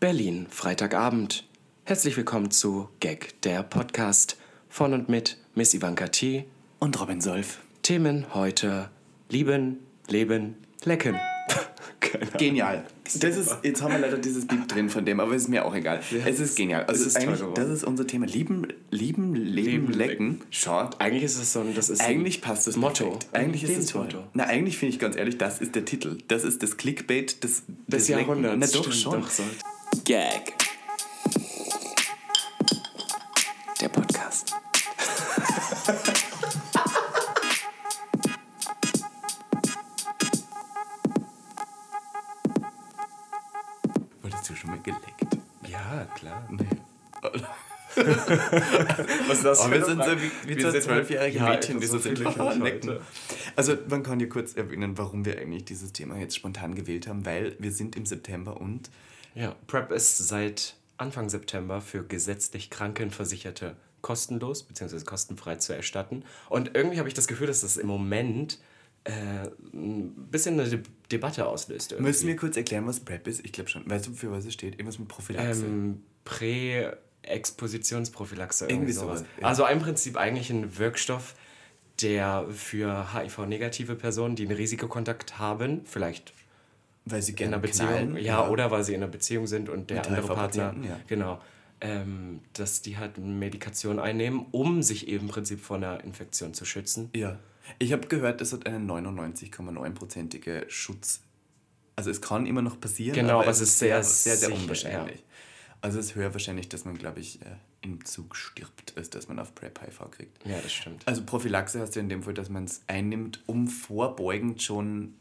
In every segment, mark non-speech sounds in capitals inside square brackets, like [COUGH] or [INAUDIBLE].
Berlin, Freitagabend. Herzlich willkommen zu Gag, der Podcast von und mit Miss Ivanka T. Und Robin Solf. Themen heute lieben, leben, lecken. [LAUGHS] Genial. Das ist, jetzt haben wir leider dieses Beat drin von dem, aber es ist mir auch egal. es ist genial. Also ist eigentlich, das ist unser Thema. Lieben, lieben, leben, Leben, lecken. Schaut. Eigentlich ist es so ein, das ist Eigentlich passt das Motto. perfekt. Eigentlich ist es toll. Lebensmotto. Na, eigentlich finde ich ganz ehrlich, das ist der Titel. Das ist das Clickbait des, des Lecken. Jahrhunderts. Na doch Stimmt, schon. doch, so. Gag. Der Podcast. Wurdest du schon mal geleckt? Ja, klar. Nee. [LAUGHS] Was ist das Oh, wir sind so wie, wie Wir sind- zwölfjährige Ja, Mädchen, die so so sind. fühle ich Oh, mich lecken. heute. Also man kann ja kurz erwähnen, warum wir eigentlich dieses Thema jetzt spontan gewählt haben, weil wir sind im September und Ja, PrEP ist seit Anfang September für gesetzlich Krankenversicherte kostenlos bzw. kostenfrei zu erstatten. Und irgendwie habe ich das Gefühl, dass das im Moment äh, ein bisschen eine De Debatte auslöst. Irgendwie. Müssen wir kurz erklären, was PrEP ist? Ich glaube schon. Weißt du, für was es steht? Irgendwas mit Prophylaxe. ähm, Prä-Expositionsprophylaxe. Irgendwie, Irgendwie sowas. sowas, ja. Also im Prinzip eigentlich ein Wirkstoff, der für HIV-negative Personen, die einen Risikokontakt haben, vielleicht weil sie in gerne einer Beziehung, knallen, ja, oder weil sie in einer Beziehung sind und der Mit andere Partner, ja. genau, ähm, dass die halt Medikation einnehmen, um sich eben im Prinzip vor einer Infektion zu schützen. Ja. Ich habe gehört, es hat einen 99,9%ige Schutz. Also es kann immer noch passieren, Genau, aber aber es ist sehr, sehr sehr, sehr unwahrscheinlich. Also es ist höher wahrscheinlich, dass man, glaube ich, äh, im Zug stirbt, als dass man auf PrEP HIV kriegt. Ja, das stimmt. Also Prophylaxe heißt ja in dem Fall, dass man es einnimmt, um vorbeugend schon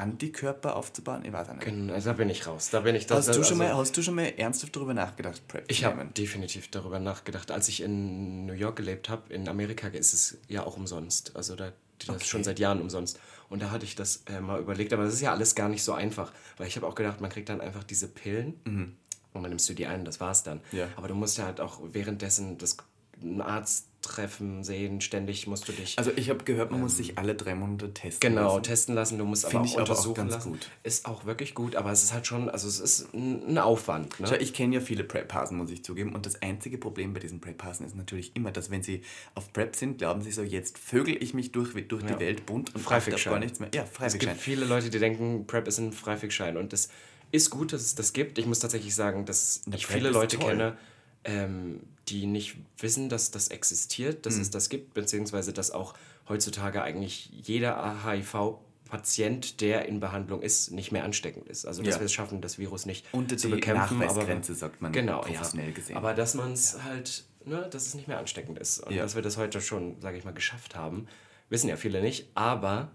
Antikörper aufzubauen. Ich weiß auch nicht. Genau, also da bin ich raus. Da bin ich das, Hast du, schon mal, also- hast du schon mal ernsthaft darüber nachgedacht, PrEP Ich habe definitiv darüber nachgedacht. Als ich in New York gelebt habe, in Amerika ist es ja auch umsonst. Also da das Okay. schon seit Jahren umsonst. Und da hatte ich das äh, mal überlegt. Aber das ist ja alles gar nicht so einfach. Weil ich habe auch gedacht, man kriegt dann einfach diese Pillen und dann nimmst du die ein, das war's dann. Mhm. Ja. Aber du musst ja halt auch währenddessen das einen Arzt treffen, sehen, ständig musst du dich Also ich habe gehört, man muss sich alle drei Monate testen Genau, lassen. testen lassen. Du musst aber Finde auch ich aber auch untersuchen ganz lassen. gut. Ist auch wirklich gut, aber es ist halt schon, also es ist ein, Aufwand. Ne? Schau, ich kenne ja viele Prep-Hasen, muss ich zugeben. Und das einzige Problem bei diesen Prep-Hasen ist natürlich immer, dass wenn sie auf Prep sind, glauben sie so, jetzt vögel ich mich durch, durch Ja. die Welt bunt und Freifickschein. gar nichts mehr. Ja, Es gibt Freifickschein. viele Leute, die denken, PrEP ist ein Freifickschein und das ist gut, dass es das gibt. Ich muss tatsächlich sagen, dass ich viele Leute toll. kenne, ähm, die nicht wissen, dass das existiert, dass Mhm. es das gibt, beziehungsweise dass auch heutzutage eigentlich jeder HIV-Patient, der in Behandlung ist, nicht mehr ansteckend ist. Also dass Ja. wir es schaffen, das Virus nicht Unter zu bekämpfen. Nachweisgrenze, sagt man genau, professionell ja. gesehen. Aber dass man es halt, ne, dass es nicht mehr ansteckend ist und Ja. dass wir das heute schon, sage ich mal, geschafft haben, wissen ja viele nicht, aber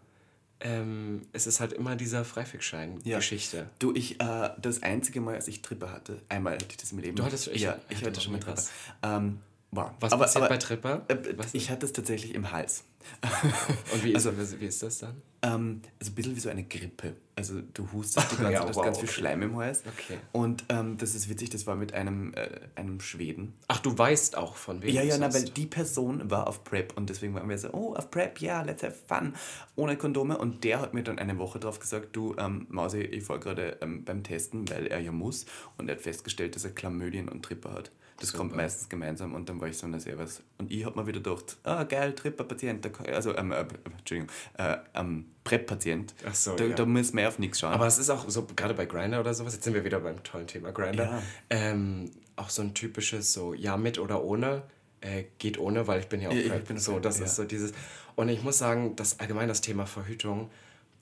ähm, es ist halt immer dieser Freifickschein-Geschichte. Du, ich, äh, das einzige Mal, als ich Tripper hatte, einmal hatte ich das im Leben. Du hattest- ich- ja, ich ich hatte hatte schon mal was. Ähm, wow. Was passiert bei Tripper? Äh, ich hatte es tatsächlich im Hals. [LAUGHS] Und wie ist, also- wie, ist das dann? Ähm, also ein bisschen wie so eine Grippe. Also du hustest die ganze Ja, wow, ganz viel okay. Schleim im Hals. Okay. Und ähm, das ist witzig, das war mit einem, äh, einem Schweden. Ach, du weißt auch von wem Ja, ja, na, weil die Person war auf Prep und deswegen waren wir so, oh, auf Prep, ja, let's have fun, ohne Kondome. Und der hat mir dann eine Woche drauf gesagt, du, ähm, Mausi, ich war gerade ähm, beim Testen, weil er ja muss. Und er hat festgestellt, dass er Chlamydien und Tripper hat. Das Super. kommt meistens gemeinsam und dann war ich so, na servus. Und ich hab mir wieder gedacht, ah, geil, Tripper-Patient, also, ähm, äh, Entschuldigung, äh, ähm, Prep-Patient. Ach so, da, ja. da muss man auf nichts schauen. Aber es ist auch so, gerade bei Grinder oder sowas, jetzt sind wir wieder beim tollen Thema Grinder, Ja. ähm, auch so ein typisches so, ja, mit oder ohne, äh, geht ohne, weil ich bin ja auch Ja, Prep. bin so, das ja. ist so dieses, und ich muss sagen, dass allgemein das Thema Verhütung,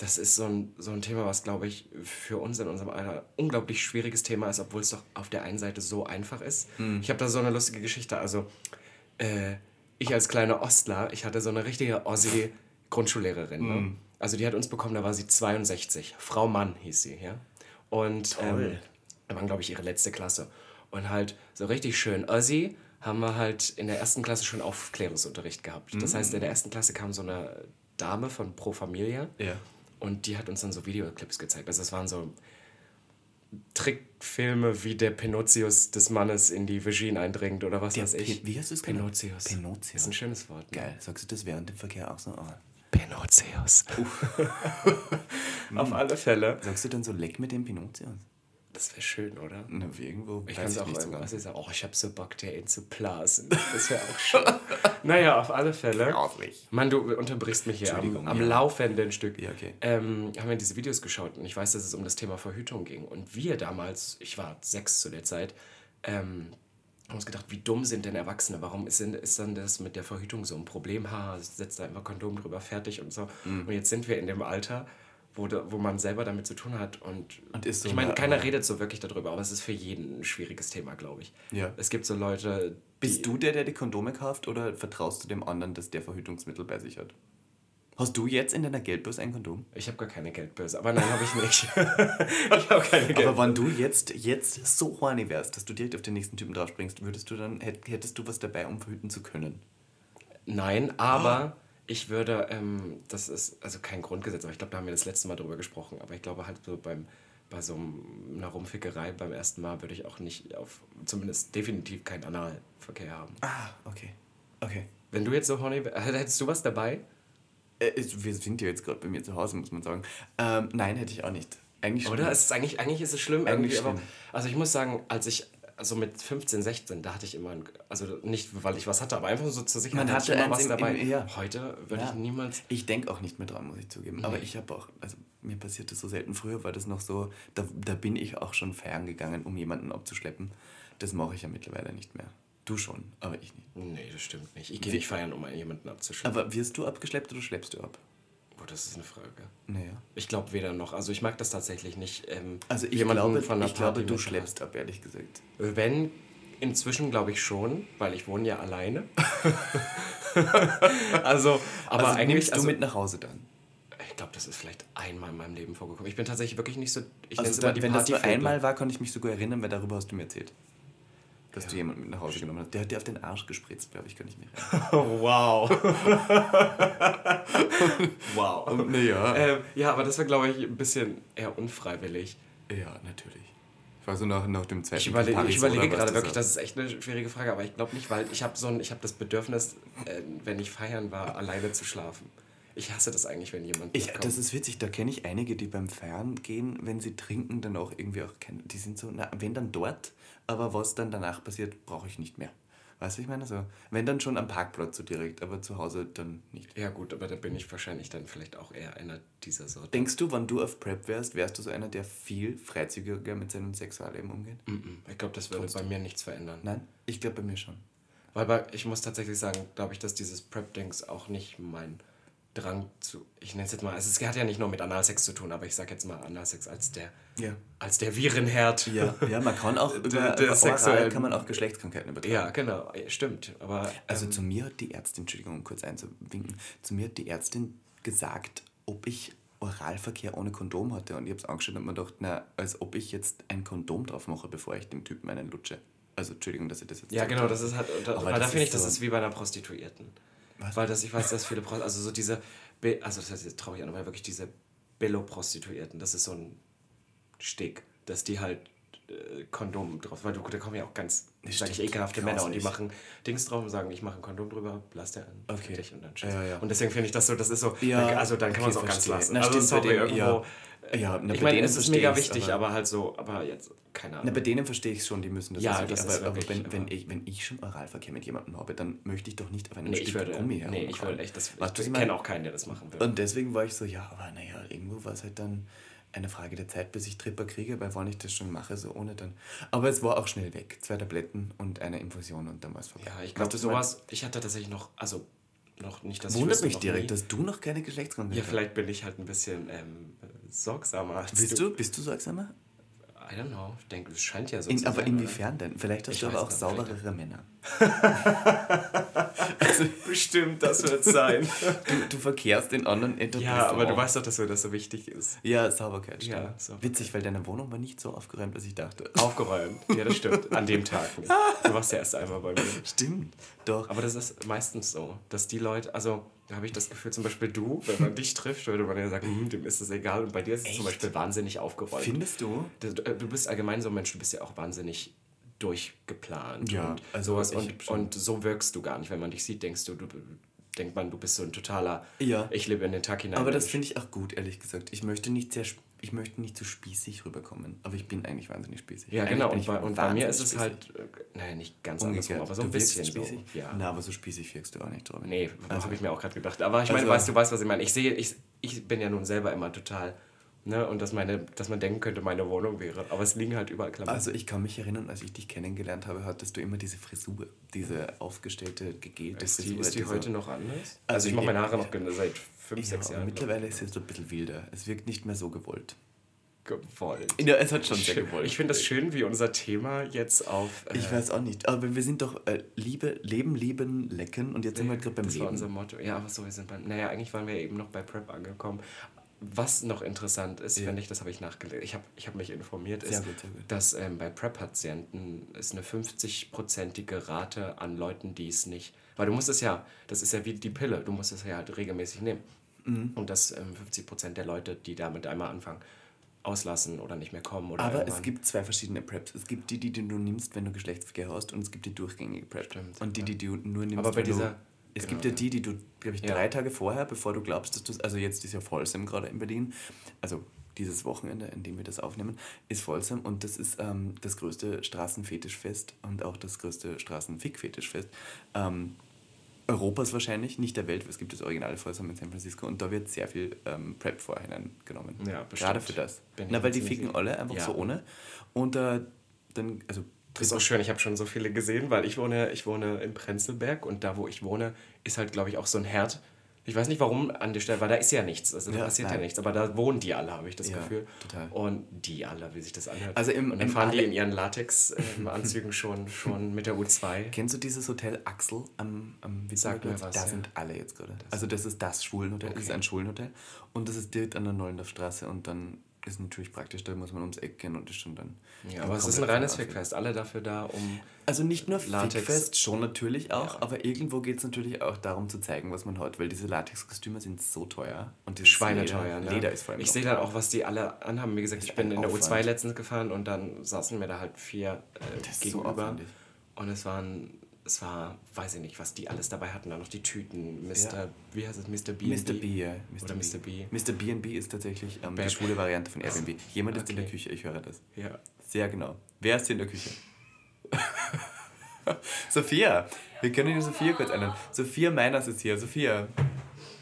das ist so ein, so ein Thema, was, glaube ich, für uns in unserem Alter unglaublich schwieriges Thema ist, obwohl es doch auf der einen Seite so einfach ist. Mhm. Ich habe da so eine lustige Geschichte, also äh, ich als kleiner Ostler, ich hatte so eine richtige Ossi-Grundschullehrerin. Mhm. Ne? Also die hat uns bekommen, da war sie 62. Frau Mann hieß sie, ja. Und ähm, wir waren, glaube ich, ihre letzte Klasse. Und halt so richtig schön Ossi haben wir halt in der ersten Klasse schon Aufklärungsunterricht gehabt. Das heißt, in der ersten Klasse kam so eine Dame von Pro Familia Ja. Und die hat uns dann so Videoclips gezeigt. Also es waren so Trickfilme, wie der Pinocchius des Mannes in die Vagine eindringt oder was Der weiß ich. Pe- wie hast du es genannt? Pinocchius. Pinocchio. Ist ein schönes Wort. Ne? Geil. Sagst du das während dem Verkehr auch so? Oh. Pinocchius. [LAUGHS] Auf alle Fälle. Sagst du dann so, leck mit dem Pinocchio? Das wäre schön, oder? Na, wie irgendwo. Ich weiß kann es auch nicht so irgendwas genau. sagen. Oh, ich habe so Bock, der ihn zu blasen. Das wäre auch schön. [LAUGHS] naja, auf alle Fälle. Grauslich. Mann, du unterbrichst mich hier am, am ja. laufenden Stück. Ja, okay. ähm, haben wir diese Videos geschaut und ich weiß, dass es um das Thema Verhütung ging. Und wir damals, ich war sechs zu der Zeit, ähm, haben uns gedacht, wie dumm sind denn Erwachsene? Warum ist, denn, ist dann das mit der Verhütung so ein Problem? Ha, setzt da einfach Kondom drüber, fertig und so. Mhm. Und jetzt sind wir in dem Alter, wo, wo man selber damit zu tun hat. Und, Und ist so ich meine, eine- keiner redet so wirklich darüber, aber es ist für jeden ein schwieriges Thema, glaube ich. Ja. Es gibt so Leute, Bist du der, der die Kondome kauft oder vertraust du dem anderen, dass der Verhütungsmittel bei sich hat? Hast du jetzt in deiner Geldbörse ein Kondom? Ich habe gar keine Geldbörse, aber nein, habe ich nicht. [LAUGHS] ich habe keine Geldbörse. Aber wenn du jetzt, jetzt so horny wärst, dass du direkt auf den nächsten Typen drauf springst, würdest du dann, hätt- hättest du was dabei, um verhüten zu können? Nein, aber ich würde, ähm, das ist also kein Grundgesetz, aber ich glaube, da haben wir das letzte Mal drüber gesprochen, aber ich glaube halt so beim, bei so einer Rumfickerei beim ersten Mal würde ich auch nicht auf, zumindest definitiv keinen Analverkehr haben. Ah, okay. Okay. Wenn du jetzt so horny wär- [LAUGHS] hättest du was dabei? Äh, es- wir sind ja jetzt gerade bei mir zu Hause, muss man sagen. Ähm, nein, hätte ich auch nicht. Eigentlich Oder? Es ist eigentlich, eigentlich ist es schlimm. Eigentlich irgendwie, aber, schlimm. also ich muss sagen, als ich also mit 15, 16, da hatte ich immer, ein, also nicht, weil ich was hatte, aber einfach so zur Sicherheit Man hatte hatte ich immer was im- dabei. im- ja. Heute würde Ja. ich niemals... Ich denke auch nicht mehr dran, muss ich zugeben. Aber Nee. ich habe auch, also mir passiert das so selten. Früher war das noch so, da, da bin ich auch schon feiern gegangen, um jemanden abzuschleppen. Das mache ich ja mittlerweile nicht mehr. Du schon, aber ich nicht. Nee, das stimmt nicht. Ich gehe nicht feiern, um jemanden abzuschleppen. Aber wirst du abgeschleppt oder schleppst du ab? Oh, das ist eine Frage. Naja. Ich glaube weder noch. Also ich mag das tatsächlich nicht. Ähm, Also ich glaube, von einer ich glaube Party du schleppst ab, ehrlich gesagt. Wenn, inzwischen glaube ich schon, weil ich wohne ja alleine. [LAUGHS] also, aber also eigentlich... nimmst du also, mit nach Hause dann? Ich glaube, das ist vielleicht einmal in meinem Leben vorgekommen. Ich bin tatsächlich wirklich nicht so... Ich Also nenne es da, immer die wenn das nur einmal war, konnte ich mich sogar erinnern, weil darüber hast du mir erzählt. Dass Ja. du jemanden mit nach Hause genommen hast. Der hat dir auf den Arsch gespritzt, glaube ich, kann ich mich erinnern. [LAUGHS] Wow. [LAUGHS] wow. naja. Ähm, ja, aber das war, glaube ich, ein bisschen eher unfreiwillig. ja, natürlich. Ich war so nach, nach dem zweiten Ich überlege, Paris ich überlege gerade das wirklich, das ist echt eine schwierige Frage, aber ich glaube nicht, weil ich habe so ein, ich habe das Bedürfnis, äh, wenn ich feiern war, alleine zu schlafen. Ich hasse das eigentlich, wenn jemand Ich, das ist witzig, da kenne ich einige, die beim Feiern gehen, wenn sie trinken, dann auch irgendwie auch kennen. Die sind so, na, wenn dann dort, aber was dann danach passiert, brauche ich nicht mehr. Weißt du, ich meine? So, wenn dann schon am Parkplatz so direkt, aber zu Hause dann nicht. ja gut, aber da bin ich wahrscheinlich dann vielleicht auch eher einer dieser Sorte. Denkst du, wenn du auf Prep wärst, wärst du so einer, der viel freizügiger mit seinem Sexualleben umgeht? Mhm. Ich glaube, das würde bei mir nichts verändern. Nein? Ich glaube bei mir schon. Weil bei, ich muss tatsächlich sagen, glaube ich, dass dieses Prep-Dings auch nicht mein Drang zu, ich nenne es jetzt mal, also es hat ja nicht nur mit Analsex zu tun, aber ich sage jetzt mal Analsex als der, Ja. als der Virenherd. Ja, ja man kann auch [LAUGHS] über, Der- der sexuellen- kann man auch Geschlechtskrankheiten übertragen. Ja, genau, stimmt. Aber Also ähm, zu mir hat die Ärztin, Entschuldigung, um kurz einzuwinken, zu mir hat die Ärztin gesagt, ob ich Oralverkehr ohne Kondom hatte. Und ich habe es angeschaut und mir gedacht, na, als ob ich jetzt ein Kondom drauf mache, bevor ich dem Typen einen lutsche. Also Entschuldigung, dass ich das jetzt Ja, genau, das ist halt, da, Aber weil da das finde ich, das so- ist wie bei einer Prostituierten. Was? Weil das, ich weiß, dass viele, Pro also so diese, Be also das heißt jetzt traurig an, aber wirklich diese Billo-Prostituierten, das ist so ein Steg, dass die halt äh, Kondom drauf, weil du, da kommen ja auch ganz, Das sag ich, ekelhafte Männer und die machen Dings drauf und sagen, ich mache ein Kondom drüber, lass der an, Okay. und dann tschüss. Ja, ja. Und deswegen finde ich das so, das ist so, Ja, also dann kann man es okay, auch ganz verstehe. lassen. Na, also sorry, irgendwo, ja. äh, Ja, na, ich bei meine, denen es ist mega wichtig, aber- aber, halt so, aber jetzt, keine Ahnung. Na, bei denen verstehe ich es schon, die müssen das Ja, also, das aber, ist aber wenn, wenn, ich, wenn ich schon Oralverkehr mit jemandem habe, dann möchte ich doch nicht auf einem nee, Stück ich würde, Gummi nee, ich würde echt, das, was ich, kenne auch keinen, der das machen würde. Und deswegen war ich so, ja, aber naja, irgendwo war es halt dann eine Frage der Zeit, bis ich Tripper kriege, weil wann ich das schon mache, so ohne dann. Aber es war auch schnell weg. Zwei Tabletten und eine Infusion und dann war es vorbei. Ja, ich glaube, sowas, ich hatte tatsächlich noch, also noch nicht, dass ich Wundert wüsste, mich direkt, nie. dass du noch keine Geschlechtskrankheit Ja, hast. vielleicht bin ich halt ein bisschen ähm, sorgsamer als Bist du, bist du sorgsamer? I don't know. Ich denke, es scheint ja so In, zu aber sein. inwiefern denn? Vielleicht hast Ich du aber auch sauberere Männer. [LAUGHS] Oder? Bestimmt, das wird sein. [LAUGHS] Du, du verkehrst in anderen ja, aber du weißt doch, dass mir das so wichtig ist. Ja, Sauberkeit, stimmt. Ja, Sauberkeit. Witzig, weil deine Wohnung war nicht so aufgeräumt, als ich dachte. Aufgeräumt. Ja, das stimmt. An dem Tag nicht. Du warst ja erst einmal bei mir. Stimmt, doch. Aber das ist meistens so, dass die Leute, also da habe ich das Gefühl, zum Beispiel du, wenn man dich trifft, würde man ja sagen, hm, dem ist es egal. Und bei dir ist es zum? Beispiel wahnsinnig aufgeräumt. Findest du? Du, du bist allgemein so ein Mensch, du bist ja auch wahnsinnig durchgeplant Ja, und also sowas und, und so wirkst du gar nicht. Wenn man dich sieht, denkst du, du denkt man, du bist so ein totaler Ja. ich lebe in den Tag hinein. Aber das finde ich auch gut, ehrlich gesagt. Ich möchte nicht sehr. Ich möchte nicht zu spießig rüberkommen, aber ich bin eigentlich wahnsinnig spießig. Ja, eigentlich genau. Und bei, und bei mir ist es wahnsinnig halt, äh, naja, nicht ganz Umgekehrt. andersrum, aber so ein bisschen spießig? so. Ja. Na, aber so spießig wirkst du auch nicht, Robin. Nee, Also- habe ich mir auch gerade gedacht. Aber ich meine, Also- weißt du, weißt, was ich meine. Ich sehe, ich, ich bin ja nun selber immer total, ne, und dass meine, dass man denken könnte, meine Wohnung wäre. Aber es liegen halt überall Klamotten. Also ich kann mich erinnern, als ich dich kennengelernt habe, hattest du immer diese Frisur, diese aufgestellte, gegelte ist die, Frisur. ist die heute noch anders? Also, Also ich mache meine Haare noch seit fünf, Ja, sechs Jahren. mittlerweile ist es so ein bisschen wilder. Es wirkt nicht mehr so gewollt. gewollt. [LAUGHS] Ja, es hat schon sehr gewollt. Ich finde das schön, wie unser Thema jetzt auf. äh, Ich weiß auch nicht. Aber wir sind doch äh, Liebe, Leben, Lieben, Lecken und jetzt sind wir gerade beim das war Leben. unser Motto. Ja, aber so, wir sind beim. Naja, eigentlich waren wir eben noch bei Prep angekommen. Was noch interessant ist, Ja. finde ich, das habe ich nachgelesen, ich habe ich hab mich informiert, ist, gut, dass ähm, bei PrEP-Patienten ist eine 50-prozentige Rate an Leuten, die es nicht. Weil du musst es ja, das ist ja wie die Pille, du musst es ja halt regelmäßig nehmen. Mhm. Und dass ähm, 50 Prozent der Leute, die damit einmal anfangen, auslassen oder nicht mehr kommen. Oder Aber es irgendwann- gibt zwei verschiedene Preps. Es gibt die, die du nimmst, wenn du Geschlechtsverkehr hast und es gibt die durchgängige Prep. Stimmt, und die, ja. die du nur nimmst, Aber bei wenn dieser- du... Es genau, gibt ja ja. die, die du, glaube ich, Ja. drei Tage vorher, bevor du glaubst, dass du... Also jetzt ist ja Folsam gerade in Berlin. Also dieses Wochenende, in dem wir das aufnehmen, ist Folsam und das ist ähm, das größte Straßenfetischfest und auch das größte Straßenfick-Fetischfest. Ähm, Europas wahrscheinlich, nicht der Welt, es gibt das originale Folsam in San Francisco und da wird sehr viel ähm, Prep vorhinein genommen. Ja, Gerade bestimmt. für das. Bin Na, weil die ficken alle einfach Ja. so ohne. Und äh, dann, also. Das ist auch schön, ich habe schon so viele gesehen, weil ich wohne, ich wohne in Prenzlberg und da, wo ich wohne, ist halt, glaube ich, auch so ein Herd. Ich weiß nicht warum an der Stelle, weil da ist ja nichts, also da Ja, passiert nein. ja nichts, aber da wohnen die alle, habe ich das Ja, Gefühl. total. Und die alle, wie sich das anhört. Also im- und dann im fahren die alle- in ihren Latex-Anzügen [LAUGHS] schon, schon mit der U2. Kennst du dieses Hotel Axel am, am was, Da ja. sind alle jetzt gerade. Also das ist das Schwulenhotel, das ist Okay. ein Schwulenhotel. Und das ist direkt an der Neulendorfstraße und dann ist natürlich praktisch, da muss man ums Eck gehen und ist schon dann... Ja, aber es ist ein reines Fickfest. Alle dafür da, um. Also nicht nur Latex. Fickfest, schon natürlich auch, Ja. aber irgendwo geht es natürlich auch darum zu zeigen, was man hat, weil diese Latexkostüme sind so teuer. Und dieses Schweineteuer, Leder, ne? Leder ist vor allem Ich sehe dann teuer. auch, was die alle anhaben. Wie gesagt, ich bin in der U2 Aufwand. letztens gefahren und dann saßen mir da halt vier äh, Das so gegenüber. aufwendig. und es waren, es war, weiß ich nicht, was die alles dabei hatten. Dann noch die Tüten, Mr. Ja. Wie heißt es, Mr. B? Mr. B, ja. Mr. Oder B. Mr. B. Mr. B&B ist tatsächlich ähm, die schwule Variante von Airbnb. Jemand ist in der Okay. Küche, ich höre das. Ja. Sehr genau. Wer ist hier in der Küche? [LAUGHS] Sophia! Wir können die Sophia kurz einladen. Sophia Meiners ist hier. Sophia,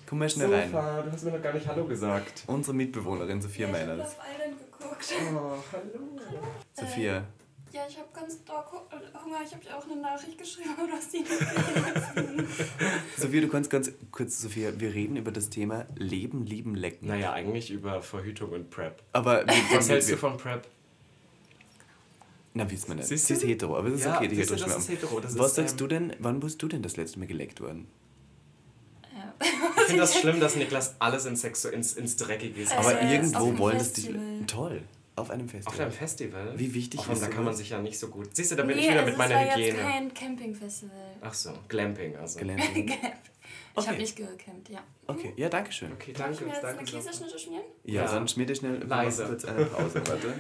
komm mal schnell rein. du hast mir noch gar nicht Hallo gesagt. Unsere Mitbewohnerin Sophia ich habe Meiners. Love Island geguckt. Oh, hallo. Sophia, Ja, ich habe ganz doll Hu- Hunger. Ich habe dir auch eine Nachricht geschrieben, [LAUGHS] aber du hast die nicht gelesen. [LAUGHS] Sophia, du kannst ganz kurz, Sophia, wir reden über das Thema Leben, Lieben, Lecken. Naja, eigentlich über Verhütung und Prep. Aber [LAUGHS] Was hältst du von Prep? Na, wissen wir nicht. Siehst Sie ist hetero, aber das ist Ja, okay, die siehst du, hetero das ist hetero, das Was ist, sagst ähm, du denn, wann bist du denn das letzte Mal geleckt worden? Ja. Ich finde das schlimm, dass Niklas alles ins, Sexu ins, ins Dreckige ist. Also, Aber auf irgendwo wollen das die. Toll. Auf einem Festival. Auf einem Festival? Wie wichtig Auf ist Da kann man sich ja nicht so gut. Siehst du, da bin nee, ich wieder also mit meiner es war Hygiene. jetzt kein Campingfestival. Ach so, Glamping also. Gelernt. [LAUGHS] Ich Okay. habe nicht gecampt, ja. Okay, ja, danke schön. Okay, Kann ich danke. mir jetzt eine danke so. Käseschnitte schmieren? Ja, Ja. dann schmier dir schnell Leise. kurz eine Pause, warte.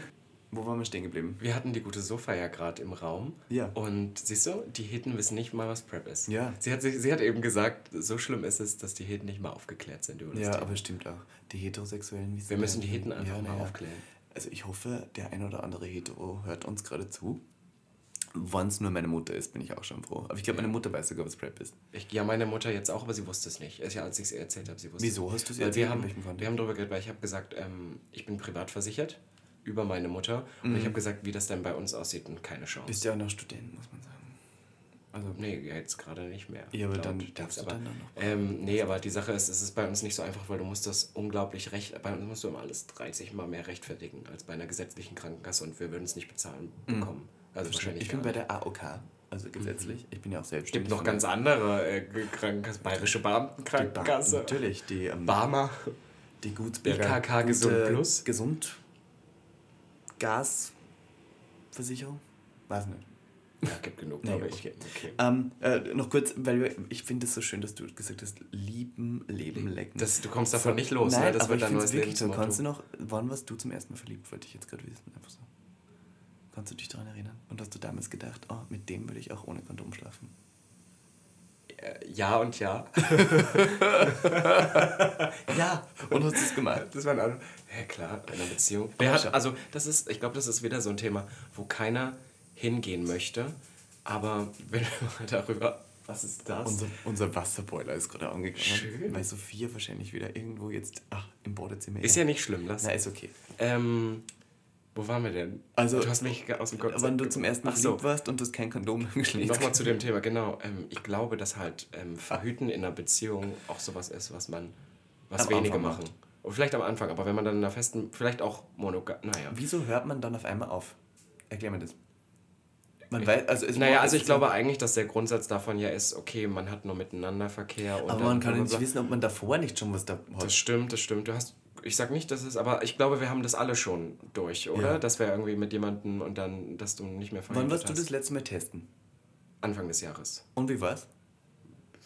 Wo waren wir stehen geblieben? Wir hatten die gute Sofa ja gerade im Raum. Ja. Und siehst du, die Heten wissen nicht mal, was Prep ist. Ja. Sie hat, sie hat eben gesagt, so schlimm ist es, dass die Heten nicht mal aufgeklärt sind über das Ja, Thema. aber stimmt auch. Die Heterosexuellen wissen Wir müssen die ja- Heten einfach ja, mal naja. aufklären. Also ich hoffe, der ein oder andere Hetero hört uns gerade zu. Wenn es nur meine Mutter ist, bin ich auch schon froh. Aber ich glaube, meine Mutter weiß sogar, was Prep ist. Ich, ja, meine Mutter jetzt auch, aber sie wusste es nicht. Also, ja, als ich es ihr erzählt habe, sie wusste Wieso es hast du sie Weil erzählt? wir haben, wir haben darüber geredet, weil ich habe gesagt, ähm, ich bin privat versichert über meine Mutter. Und Mhm. ich habe gesagt, wie das denn bei uns aussieht und keine Chance. Bist ja auch noch Student, muss man sagen. Also, Nee, jetzt gerade nicht mehr. Ja, aber dann darfst du aber, dann noch. Ähm, nee, aber die Sache ist, es ist bei uns nicht so einfach, weil du musst das unglaublich recht, bei uns musst du immer alles 30 Mal mehr rechtfertigen als bei einer gesetzlichen Krankenkasse und wir würden es nicht bezahlen bekommen. Also wahrscheinlich Mhm. ich bin bei der AOK, also gesetzlich. Ich bin ja auch Es selbstständig. gibt noch ganz der- andere äh, Krankenkassen, bayerische Beamtenkrankenkasse, Natürlich, die, ähm, Barmer. die Gutsberger IKK Gesund Plus. Gesund Gasversicherung? Weiß nicht. Ja, gibt genug, Nee, glaube ich. okay. Okay. Ähm, äh, noch kurz, weil ich finde es so schön, dass du gesagt hast, lieben, leben, lecken. Das, du kommst davon nicht los, Nein, ne? Das aber wird ich dann das wirklich so. Kannst du noch, wann warst du zum ersten Mal verliebt, wollte ich jetzt gerade wissen. Einfach so. Kannst du dich daran erinnern? Und hast du damals gedacht, oh, mit dem würde ich auch ohne Kondom schlafen? Äh, ja und ja. [LAUGHS] ja, und hast du es gemacht? Das war ein. Ja, klar, in einer Beziehung. Wer hat, also, das ist, ich glaube, das ist wieder so ein Thema, wo keiner hingehen möchte. Aber wenn wir mal darüber. Was ist das? Unser, unser Wasserboiler ist gerade angegangen. Schön. Weil Sophia wahrscheinlich wieder irgendwo jetzt ach, im Badezimmer ist. ja nicht schlimm, lass. Na, ist okay. Ähm, wo waren wir denn? Also, du hast mich aus dem Konzept Wann du zum ersten Mal so. warst und du hast kein Kondom geschlägt. Nochmal zu dem Thema, [LAUGHS] genau. Ähm, ich glaube, dass halt ähm, Verhüten in einer Beziehung auch sowas ist, was man, was am wenige Anfang machen. Und vielleicht am Anfang, aber wenn man dann in einer festen, vielleicht auch monogam, naja. Wieso hört man dann auf einmal auf? Erklär mir das. Man weiß, also naja, also ich glaube eigentlich, dass der Grundsatz davon ja ist, okay, man hat nur miteinander Verkehr. aber man kann nicht wissen, ob man davor nicht schon was da hat. Das stimmt, das stimmt. Du hast ich sag nicht, dass es, aber ich glaube, wir haben das alle schon durch, oder? Ja. Dass wir irgendwie mit jemandem und dann, dass du nicht mehr Wann wirst du das letzte Mal testen? Anfang des Jahres. Und wie war's?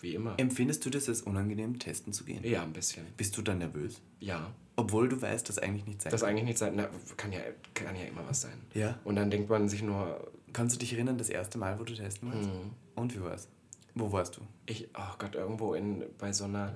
Wie immer. Empfindest du das als unangenehm, testen zu gehen? Ja, ein bisschen. Bist du dann nervös? Ja. Obwohl du weißt, dass eigentlich nichts sein Das eigentlich nichts sein, na, kann ja, kann ja immer was sein. Ja. Und dann denkt man sich nur. Kannst du dich erinnern, das erste Mal, wo du testen warst? Mhm. Und wie war's? Wo warst du? Ich, oh Gott, irgendwo in, bei so einer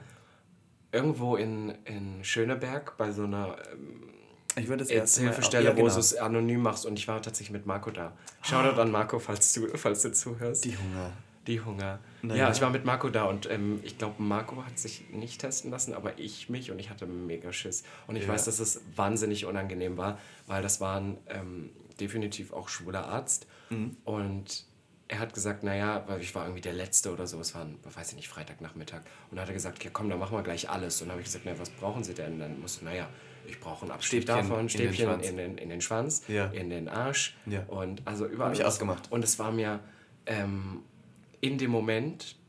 irgendwo in, in Schöneberg bei so einer ähm, ich würde das erste Hilfestelle, ja, genau. wo du es anonym machst und ich war tatsächlich mit Marco da. Shoutout oh. an Marco, falls du, falls du zuhörst. Die Hunger. Die Hunger. Naja. Ja, ich war mit Marco da und ähm, ich glaube, Marco hat sich nicht testen lassen, aber ich mich und ich hatte mega Schiss. Und ich ja. weiß, dass es wahnsinnig unangenehm war, weil das war ein ähm, definitiv auch schwuler Arzt. Mhm. Und er hat gesagt, naja, weil ich war irgendwie der Letzte oder so, es war, ein, weiß ich nicht, Freitagnachmittag. Und dann hat er gesagt, ja komm, dann machen wir gleich alles. Und dann habe ich gesagt, naja, was brauchen Sie denn? Dann muss, naja, ich brauche einen Abstrich davon, Stäbchen in den, in den, in den Schwanz, ja. in den Arsch ja. und also überall. Habe ich ausgemacht. Und es war mir ähm, in dem Moment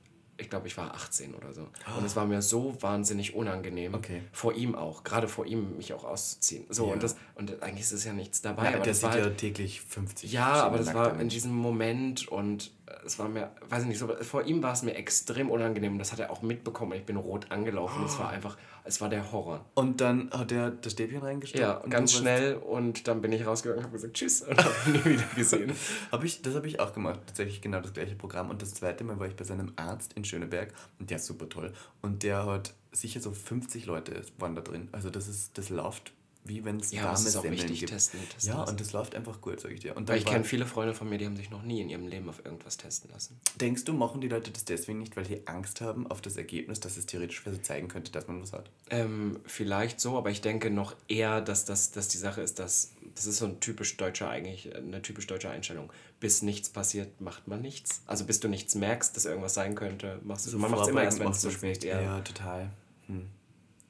ich glaube, ich war 18 oder so. Und es war mir so wahnsinnig unangenehm. Okay. Vor ihm auch. Gerade vor ihm mich auch auszuziehen. So, ja. und, das, und eigentlich ist es ja nichts dabei. Ja, aber der das sieht war ja halt, täglich 50. Ja, aber das war in diesem Moment und es war mir, weiß ich nicht, so, vor ihm war es mir extrem unangenehm und das hat er auch mitbekommen. Ich bin rot angelaufen. Oh. Es war einfach, es war der Horror. Und dann hat er das Stäbchen reingesteckt? Ja, ganz schnell und dann bin ich rausgegangen und habe gesagt Tschüss und habe ihn nie wieder gesehen. [LAUGHS] hab ich, das habe ich auch gemacht, tatsächlich genau das gleiche Programm. Und das zweite Mal war ich bei seinem Arzt in Schöneberg und der ist super toll. Und der hat sicher so 50 Leute waren da drin. Also das ist, das läuft wie wenn es ja, warme Semmeln gibt. Testen, testen ja, und das läuft einfach gut, sag ich dir. Und weil ich kenne viele Freunde von mir, die haben sich noch nie in ihrem Leben auf irgendwas testen lassen. Denkst du, machen die Leute das deswegen nicht, weil sie Angst haben auf das Ergebnis, dass es theoretisch für sie zeigen könnte, dass man was hat? Ähm, vielleicht so, aber ich denke noch eher, dass, das, dass die Sache ist, dass das ist so ein typisch deutscher eigentlich, eine typisch deutsche Einstellung. Bis nichts passiert, macht man nichts. Also bis du nichts merkst, dass irgendwas sein könnte, machst du. So man macht es immer erst, wenn es zu spät ist. Ja. ja, total. Hm.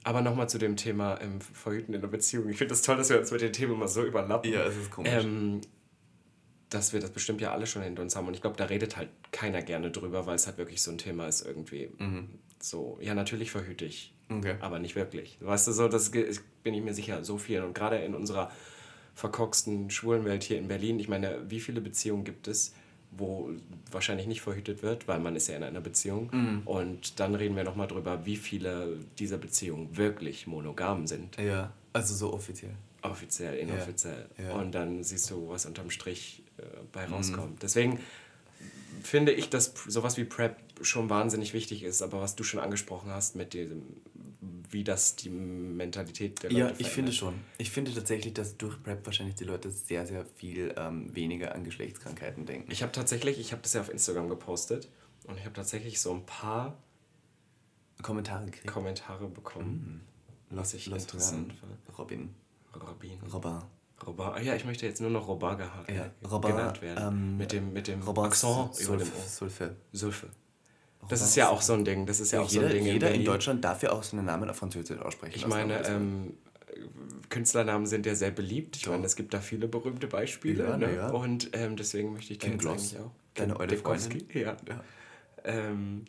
Aber nochmal zu dem Thema ähm, Verhüten in der Beziehung. Ich finde es das toll, dass wir uns mit dem Thema mal so überlappen. Ja, es ist komisch. Ähm, dass wir das bestimmt ja alle schon hinter uns haben. Und ich glaube, da redet halt keiner gerne drüber, weil es halt wirklich so ein Thema ist irgendwie. Mhm. So, ja, natürlich verhüte ich, okay. aber nicht wirklich. Weißt du, so, das bin ich mir sicher, so viel. Und gerade in unserer verkorksten schwulen Welt hier in Berlin, ich meine, wie viele Beziehungen gibt es, wo wahrscheinlich nicht verhütet wird, weil man ist ja in einer Beziehung. Mhm. Und dann reden wir nochmal drüber, wie viele dieser Beziehungen wirklich monogam sind. Ja, also so offiziell. Offiziell, inoffiziell. Ja. Ja. Und dann siehst du, was unterm Strich äh, bei mhm. rauskommt. Mhm. Deswegen finde ich, dass sowas wie PrEP schon wahnsinnig wichtig ist, aber was du schon angesprochen hast mit dem wie das die Mentalität der Leute Ja, ich finde schon. Ich finde tatsächlich, dass durch PrEP wahrscheinlich die Leute sehr, sehr viel ähm, weniger an Geschlechtskrankheiten denken. Ich habe tatsächlich, ich habe das ja auf Instagram gepostet und ich habe tatsächlich so ein paar Kommentare, gekriegt. Kommentare bekommen. Mhm. Was ich Lass interessant fand. Robin. Robin. Robin. Robin. Ah ja, ich möchte jetzt nur noch Robin ja, Robin, genannt werden. Ähm, mit dem, mit dem Robin Accent Sulf, über dem. Sulfe. Sulfe. Das ist ja auch so ein Ding. Das ist ja, ja auch jeder, so ein Ding. Jeder in, in Deutschland darf ja auch seinen Namen auf Französisch aussprechen. Ich meine, ähm, Künstlernamen sind ja sehr beliebt. Ich ja. meine, es gibt da viele berühmte Beispiele. Ja, ne? ja. Und ähm, deswegen möchte ich jetzt eigentlich auch. Deine Eule Freundin. Ja. ja. Ähm,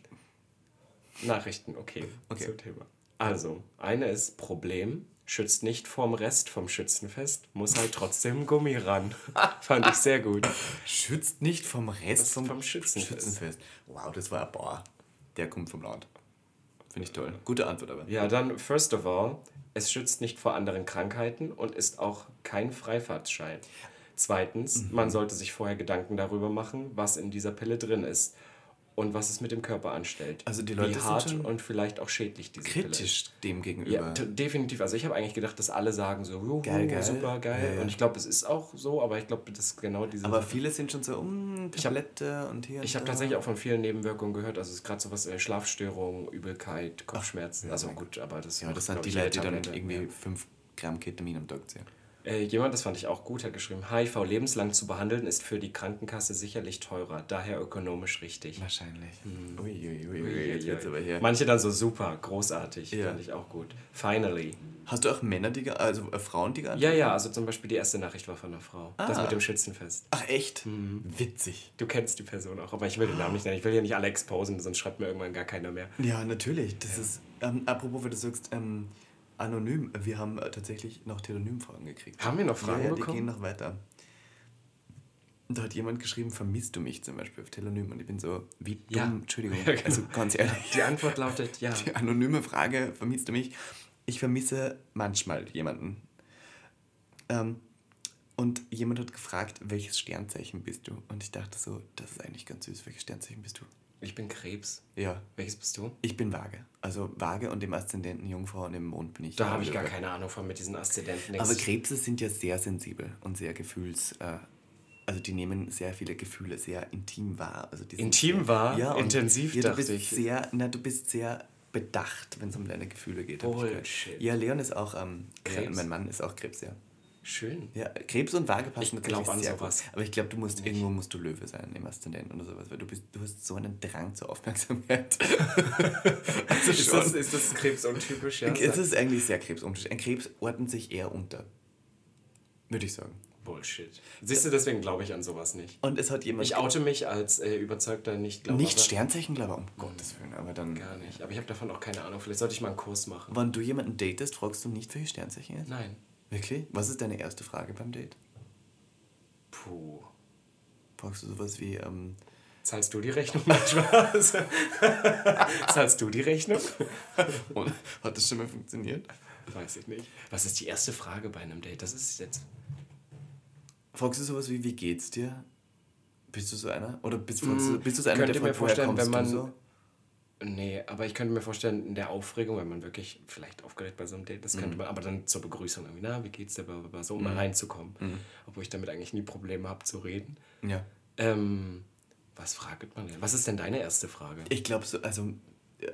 Nachrichten, okay. okay. Zum Thema. Also, eine ist Problem schützt nicht vorm Rest vom Schützenfest, muss halt trotzdem Gummi ran. [LAUGHS] Fand ich sehr gut. Schützt nicht vom Rest vom, vom Schützenfest. Schützenfest. Wow, das war, boah, der kommt vom Land. Finde ich toll. Gute Antwort aber. Ja, dann, first of all, es schützt nicht vor anderen Krankheiten und ist auch kein Freifahrtsschein. Zweitens, mhm. man sollte sich vorher Gedanken darüber machen, was in dieser Pille drin ist. Und was es mit dem Körper anstellt. Also die Leute Wie hart und vielleicht auch schädlich diese Pille Kritisch dem Ja, gegenüber. t- definitiv. Also ich habe eigentlich gedacht, dass alle sagen so, juhu, Geil, geil. super geil. Ja, ja. Und ich glaube, es ist auch so, aber ich glaube, das ist genau diese. aber viele sind schon so, um, hab- Tablette und hier. ich habe tatsächlich auch von vielen Nebenwirkungen gehört. Also es ist gerade sowas, äh, Schlafstörungen, Übelkeit, Kopfschmerzen. ja, also gut, aber das Ja, das sind die Leute, die dann irgendwie Ja. 5 Gramm Ketamin am Tag ziehen. Äh, jemand, das fand ich auch gut, hat geschrieben, HIV lebenslang zu behandeln ist für die Krankenkasse sicherlich teurer, daher ökonomisch richtig. Wahrscheinlich. Hm. Ui, ui, ui, ui, jetzt wird's aber hier. Manche dann so super, großartig, Ja. fand ich auch gut. Finally. Hast du auch Männer, die, also äh, Frauen, die Ja, geantwortet ja, haben? also zum Beispiel die erste Nachricht war von einer Frau. Das Ah. mit dem Schützenfest. Ach, echt? Mhm. Witzig. Du kennst die Person auch, aber ich will den Namen nicht nennen. Ich will ja nicht alle exposen, sonst schreibt mir irgendwann gar keiner mehr. Ja, natürlich. Das ist, ähm, apropos, wenn du sagst, ähm, anonym, wir haben äh, tatsächlich noch Telonym-Fragen gekriegt. Haben wir noch Fragen ja, ja, die bekommen? gehen noch weiter. Da hat jemand geschrieben, vermisst du mich zum Beispiel auf Telonym? Und ich bin so, wie dumm, Ja. Entschuldigung, Ja, genau. also ganz ehrlich. Die Antwort lautet ja. Die anonyme Frage, vermisst du mich? Ich vermisse manchmal jemanden. Ähm, und jemand hat gefragt, welches Sternzeichen bist du? Und ich dachte so, das ist eigentlich ganz süß. Welches Sternzeichen bist du? Ich bin Krebs. Ja, Welches bist du? ich bin Waage. Also Waage und im Aszendenten Jungfrau und im Mond bin ich. Da habe ich gar keine Ahnung von mit diesen Aszendenten. Aber Krebse sind ja sehr sensibel und sehr gefühls... Äh, also die nehmen sehr viele Gefühle sehr intim wahr. Also Intim sehr, wahr? Ja, Intensiv, ja, du bist ich. Sehr, na, du bist sehr bedacht, wenn es um deine Gefühle geht. Bullshit. Ja, Leon ist auch... Ähm, Krebs. Ja, mein Mann ist auch Krebs, ja. Schön. Ja, Krebs und Waage passen Ich natürlich glaub an sowas. gut. Aber ich glaube, du musst irgendwo musst du Löwe sein im Aszendenten oder sowas, weil du bist, du hast so einen Drang zur Aufmerksamkeit. [LAUGHS] also Ist das, ist das Krebs untypisch? Ja? es ist eigentlich sehr krebsuntypisch. Ein Krebs ordnet sich eher unter. Würde ich sagen. Bullshit. Siehst du, deswegen glaube ich an sowas nicht. Und es hat jemand. Ich oute mich als äh, überzeugter Nicht-Glauber. nicht Sternzeichen, glaube ich, um Gottes Willen. Aber dann. Gar nicht. Aber ich habe davon auch keine Ahnung. Vielleicht sollte ich mal einen Kurs machen. Wenn du jemanden datest, fragst du nicht, welches Sternzeichen er ist? Nein. Wirklich? Was ist deine erste Frage beim Date? Puh. Fragst du sowas wie, ähm, Zahlst du die Rechnung? [LAUGHS] Spaß. [LAUGHS] Zahlst du die Rechnung? [LAUGHS] und, hat das schon mal funktioniert? Weiß ich nicht. Was ist die erste Frage bei einem Date? Das ist jetzt. Fragst du sowas wie, wie geht's dir? Bist du so einer? Oder bist, du, bist du so einer, der fragt, woher vorstellen, kommst wenn man- du so? Nee, aber ich könnte mir vorstellen, in der Aufregung, wenn man wirklich vielleicht aufgeregt bei so einem Date ist, Mhm. könnte man, aber dann zur Begrüßung irgendwie, na, wie geht's dir, blablabla, so um mal reinzukommen. Obwohl ich damit eigentlich nie Probleme habe zu reden. Ja. Ähm, was fragt man denn? Was ist denn deine erste Frage? Ich glaube so, also äh,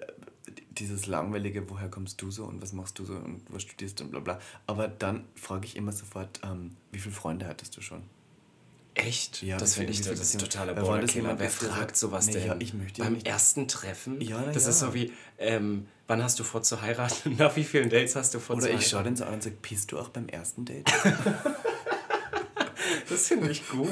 dieses langweilige, woher kommst du so und was machst du so und was studierst du und bla bla. Aber dann frage ich immer sofort, ähm, wie viele Freunde hattest du schon? Echt? Ja, das finde find ich, das ist wirklich- totaler Borderkiller. Wer fragt sowas nee, denn? ja, ich möchte Beim nicht- ersten Treffen? Ja, na das ja. ist so wie, ähm, wann hast du vor zu heiraten? [LAUGHS] Nach wie vielen Dates hast du vor Oder zu ich schaue heiraten? den so an und sage, bist du auch beim ersten Date? [LAUGHS] Das finde ich gut.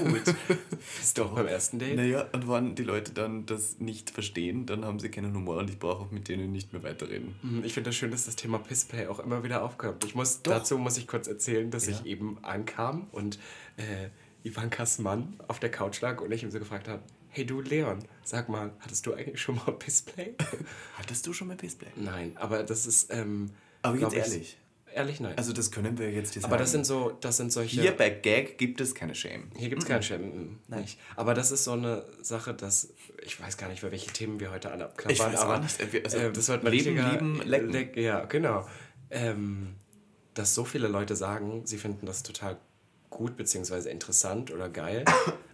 Bist du auch beim ersten Date? naja, und wenn die Leute dann das nicht verstehen, dann haben sie keinen Humor und ich brauche auch mit denen nicht mehr weiterreden. Mhm, Ich finde das schön, dass das Thema Pissplay auch immer wieder aufkommt. Ich muss, dazu muss ich kurz erzählen, dass ich eben ankam und äh, Ivankas Mann auf der Couch lag und ich ihm so gefragt habe, hey du Leon, sag mal, hattest du eigentlich schon mal Pissplay? [LAUGHS] Hattest du schon mal Pissplay? nein, aber das ist... Ähm, Aber jetzt glaub ich, ehrlich. Ehrlich, nein. Also das können wir jetzt hier aber das sagen. sind so, das sind solche... Hier bei Gag gibt es keine Shame. Hier gibt es keinen Schämen. Nicht. Aber das ist so eine Sache, dass ich weiß gar nicht, für welche Themen wir heute alle abklappern. Ich weiß aber nicht. Also äh, das wird ein leben, richtiger- lieben, lecken. Leck- ja, genau. Ähm, dass so viele Leute sagen, sie finden das total gut beziehungsweise interessant oder geil,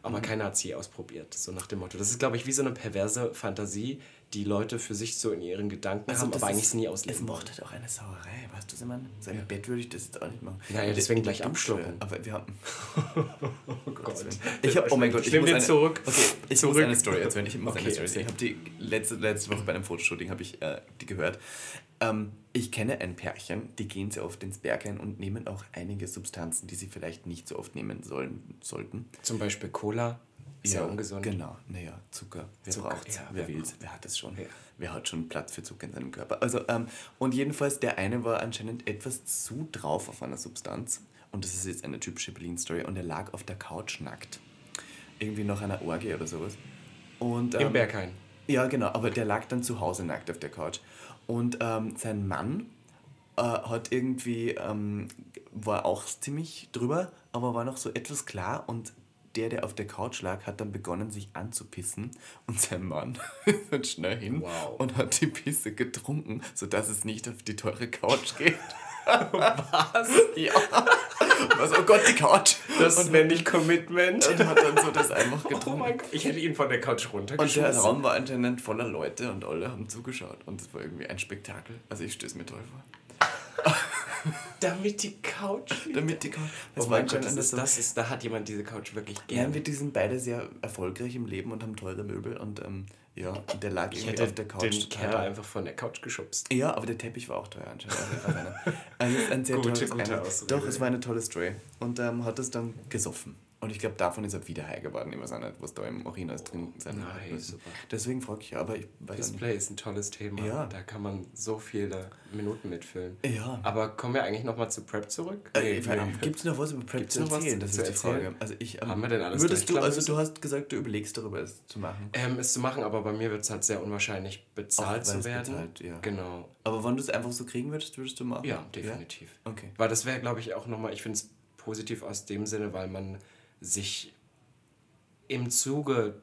aber Mhm. keiner hat sie ausprobiert. So nach dem Motto. Das ist, glaube ich, wie so eine perverse Fantasie, die Leute für sich so in ihren Gedanken haben, Also das aber eigentlich ist- nie Es ausleben wollen. macht halt auch eine Sauerei, weißt du, meine? So im Bett würde ich das jetzt auch nicht machen. Naja, deswegen gleich abschlucken. Aber wir haben... [LAUGHS] Oh Gott. Ich hab, oh mein Gott, ich wir eine, zurück. Okay, ich Zurück. [LAUGHS] muss eine Story erzählen. Ich muss Okay, eine Story erzählen. Ich habe die letzte, letzte Woche bei einem Fotoshooting habe ich äh, die gehört. Ähm, ich kenne ein Pärchen, die gehen sehr oft ins Berg ein und nehmen auch einige Substanzen, die sie vielleicht nicht so oft nehmen sollen, sollten. Zum Beispiel Cola, sehr ungesund. Genau, naja, Zucker. Wer Zucker, braucht's? ja, wer will's? Wer hat es schon? Ja. Wer hat schon Platz für Zucker in seinem Körper? Also, ähm, und jedenfalls, der eine war anscheinend etwas zu drauf auf einer Substanz. Und das ist jetzt eine typische Berlin-Story. Und er lag auf der Couch nackt. Irgendwie nach einer Orgie oder sowas. Und, Im ähm, Berghain. ja, genau, aber der lag dann zu Hause nackt auf der Couch. Und ähm, sein Mann äh, hat irgendwie, ähm, war auch ziemlich drüber, aber war noch so etwas klar und der, der auf der Couch lag, hat dann begonnen, sich anzupissen und sein Mann [LAUGHS] ist schnell hin Wow. und hat die Pisse getrunken, sodass es nicht auf die teure Couch geht. [LAUGHS] Was? Ja. Was, oh Gott, die Couch. Das nenne ich Commitment. Und hat dann so das einfach Oh getrunken. mein Gott. Ich hätte ihn von der Couch und der runtergeschmissen. Raum war anscheinend voller Leute und alle haben zugeschaut. Und es war irgendwie ein Spektakel. Also ich stelle es mir toll vor. [LAUGHS] Damit die Couch. Damit die Couch. Oh war mein Gott, das ist, das ist, da hat jemand diese Couch wirklich Ja, gern. wir die sind beide sehr erfolgreich im Leben und haben teure Möbel und ähm, ja, der lag Ich hätte auf der Couch. den Kerl einfach von der Couch geschubst. Ja, aber der Teppich war auch teuer anscheinend. Also, also ein sehr Gute, tolles gute. Doch, es war eine tolle Story. Und ähm, hat es dann gesoffen. Und ich glaube, davon ist er wieder high geworden. Ich weiß auch nicht, was da im Urin alles drin sein hat müssen. super. Deswegen frage ich, aber ich weiß. Display ist ein tolles Thema. Ja. Da kann man so viele Minuten mitfüllen. Ja. Aber kommen wir eigentlich nochmal zu Prep zurück? Äh, Nee. Gibt es noch was über Prep Gibt's zu erzählen? Das ist die erzählen? Frage. Also ich, ähm, Haben wir denn alles Würdest du, also du hast gesagt, du überlegst darüber, es zu machen. Ähm, es zu machen, aber bei mir wird es halt sehr unwahrscheinlich bezahlt Auch zu werden. bezahlt, ja. Genau. Aber wenn du es einfach so kriegen würdest, würdest du machen? Ja, definitiv. Okay. Weil das wäre, glaube ich, auch nochmal, ich finde es positiv aus dem Sinne, weil man sich im Zuge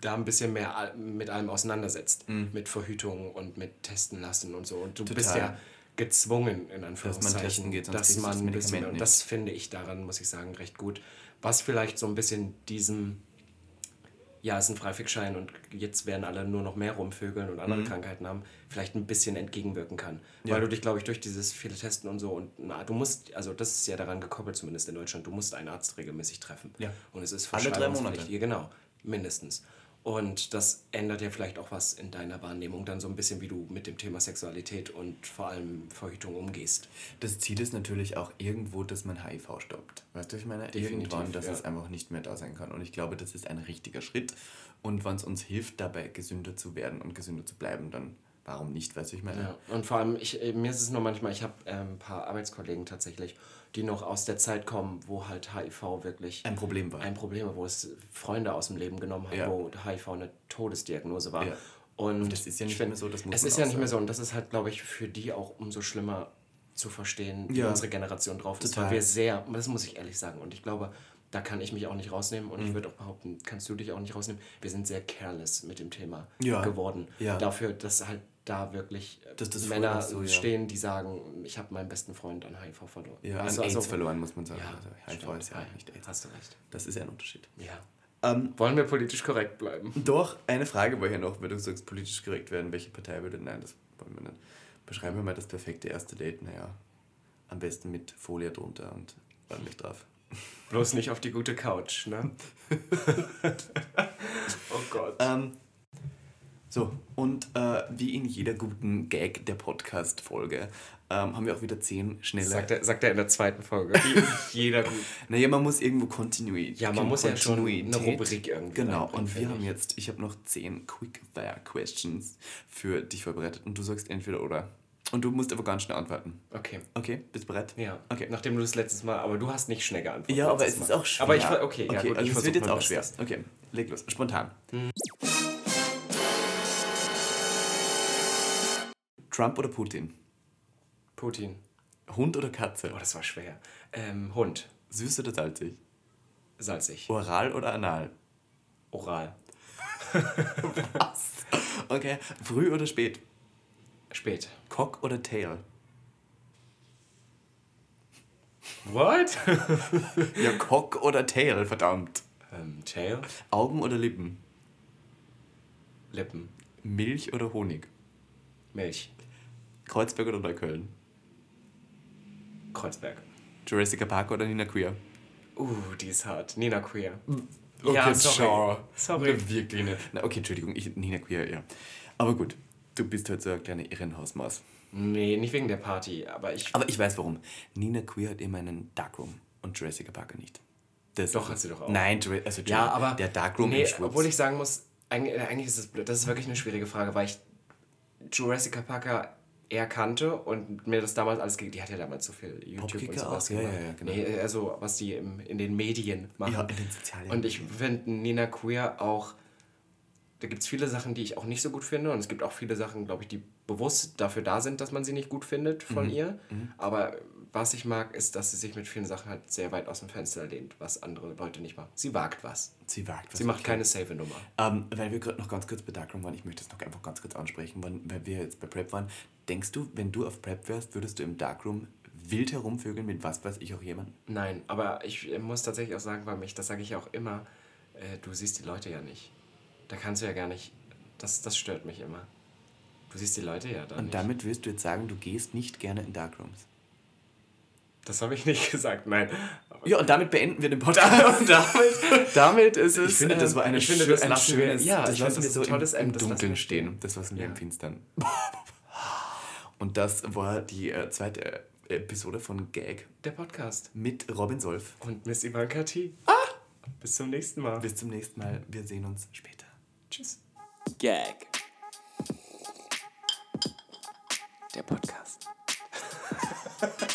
da ein bisschen mehr mit allem auseinandersetzt. Mit Verhütung und mit Testen lassen und so. Und du bist Mhm. Total. ja gezwungen, in Anführungszeichen, geht, dass kriegst du das man ein bisschen mehr, und das finde ich daran, muss ich sagen, recht gut. Was vielleicht so ein bisschen diesem ja, es ist ein Freifickschein und jetzt werden alle nur noch mehr rumvögeln und andere Krankheiten haben, vielleicht ein bisschen entgegenwirken kann. Mhm. Ja. Weil du dich, glaube ich, durch dieses viele Testen und so und na, du musst, also das ist ja daran gekoppelt, zumindest in Deutschland, du musst einen Arzt regelmäßig treffen. Ja. Und es ist Alle drei. Monate. Ja, genau, mindestens. Und das ändert ja vielleicht auch was in deiner Wahrnehmung, dann so ein bisschen, wie du mit dem Thema Sexualität und vor allem Verhütung umgehst. Das Ziel ist natürlich auch irgendwo, dass man HIV stoppt. Weißt du, ich meine? Definitiv, Irgendwann, dass ja. es einfach nicht mehr da sein kann. Und ich glaube, das ist ein richtiger Schritt. Und wenn es uns hilft, dabei gesünder zu werden und gesünder zu bleiben, dann warum nicht, weißt du, ich meine? Ja, und vor allem, ich, äh, mir ist es nur manchmal, ich habe ähm, ein paar Arbeitskollegen tatsächlich, die noch aus der Zeit kommen, wo halt HIV wirklich Ein Problem war. ein Problem war, wo es Freunde aus dem Leben genommen hat, Ja. wo HIV eine Todesdiagnose war. Ja. Und das ist ja nicht ich find, mehr so, das muss Es ist ja nicht mehr so und das ist halt, glaube ich, für die auch umso schlimmer zu verstehen, wie Ja. unsere Generation drauf ist. Total. Weil wir sehr, das muss ich ehrlich sagen, und ich glaube, da kann ich mich auch nicht rausnehmen und Mhm. ich würde auch behaupten, kannst du dich auch nicht rausnehmen. Wir sind sehr careless mit dem Thema Ja. geworden. Ja. Dafür, dass halt da wirklich äh, Dass das Männer so, ja. stehen, die sagen, ich habe meinen besten Freund an HIV verloren. Ja, Weißt an AIDS also- verloren, muss man sagen. Ja, also HIV stimmt. ist ja Ja, nicht AIDS. Hast du recht. Das ist ja ein Unterschied. Ja. Ähm, Wollen wir politisch korrekt bleiben? Doch, eine Frage war hier noch, weil du sagst, politisch korrekt werden, welche Partei würde. Nein, das wollen wir nicht. Beschreiben wir mal das perfekte erste Date. Naja, am besten mit Folie drunter und ordentlich drauf. Bloß nicht auf die gute Couch, ne? [LAUGHS] [LAUGHS] oh Gott. Ähm, so, und äh, wie in jeder guten Gag der Podcast-Folge ähm, haben wir auch wieder zehn schnelle. Sagt er, sagt er in der zweiten Folge. [LAUGHS] Jeder gut. Naja, man muss irgendwo Kontinuität. Ja, man muss ja schon eine Rubrik irgendwie Genau, und wir haben jetzt, ich habe noch zehn Quick-Fire-Questions für dich vorbereitet und du sagst entweder oder. Und du musst aber ganz schnell antworten. Okay. Okay, bist du bereit? Ja. Okay. Nachdem du das letztes Mal, aber du hast nicht schnell geantwortet. Ja, aber es ist auch schwer. Aber ich, okay, ja, okay gut, also ich es wird jetzt auch schwer. Okay, leg los. Spontan. Trump oder Putin? Putin. Hund oder Katze? Oh, das war schwer. Ähm, Hund. Süß oder salzig? Salzig. Oral oder anal? Oral. Okay, früh oder spät? Spät. Cock oder Tail? What? [LAUGHS] Ja, Cock oder Tail, verdammt. ähm, Tail. Augen oder Lippen? Lippen. Milch oder Honig? Milch. Kreuzberg oder Neukölln? Kreuzberg. Jurassic Park oder Nina Queer? Uh, die ist hart. Nina Queer. Okay, ja, sorry. Sorry. Na, wirklich nicht. Na, okay, Entschuldigung, ich, Nina Queer, ja. Aber gut, du bist halt so eine kleine Irrenhausmaus. Nee, nicht wegen der Party, aber ich. Aber ich weiß warum. Nina Queer hat immer einen Darkroom und Jurassic Park nicht. Das Doch, hat sie doch auch. Nein, also Ja, aber. der Darkroom nee, im. Obwohl ich sagen muss, eigentlich, eigentlich ist es blöd. Das ist wirklich eine schwierige Frage, weil ich Jurassic Parker eher kannte und mir das damals alles. ge- Die hat ja damals so viel YouTube und sowas auch, gemacht. ja, ja, genau. Nee, also was die im, in den Medien machen. Ja, in den sozialen Und ich finde Nina Queer auch. Da gibt es viele Sachen, die ich auch nicht so gut finde. Und es gibt auch viele Sachen, glaube ich, die bewusst dafür da sind, dass man sie nicht gut findet Mhm. von ihr. Aber was ich mag, ist, dass sie sich mit vielen Sachen halt sehr weit aus dem Fenster lehnt, was andere Leute nicht machen. Sie wagt was. Sie wagt was. Sie macht okay. keine safe Nummer. Ähm, weil wir gerade noch ganz kurz bei Darkroom waren, ich möchte es noch einfach ganz kurz ansprechen, weil, weil wir jetzt bei Prep waren. Denkst du, wenn du auf Prep wärst, würdest du im Darkroom wild herumvögeln mit was weiß ich auch jemand? Nein, aber ich muss tatsächlich auch sagen, bei mich, das sage ich auch immer, äh, du siehst die Leute ja nicht. Da kannst du ja gar nicht, das, das stört mich immer. Du siehst die Leute ja da Und nicht. damit willst du jetzt sagen, du gehst nicht gerne in Darkrooms. Das habe ich nicht [LAUGHS] gesagt, nein. Aber Ja, und damit beenden wir den Podcast. [LAUGHS] Und damit, damit ist es. Ich finde, das ähm, war eine ich finde, das ein lassen wir- schönes, Ja, das ich lassen das wir so im, im lassen Dunkeln wir stehen. Das war's in Ja. dem Finstern. Und das war die äh, zweite äh, Episode von Gag Der Podcast. mit Robin Solf. Und Miss Ivanka T. Bis zum nächsten Mal. Bis zum nächsten Mal. Wir sehen uns später. Tschüss. Gag. Der Podcast. [LAUGHS]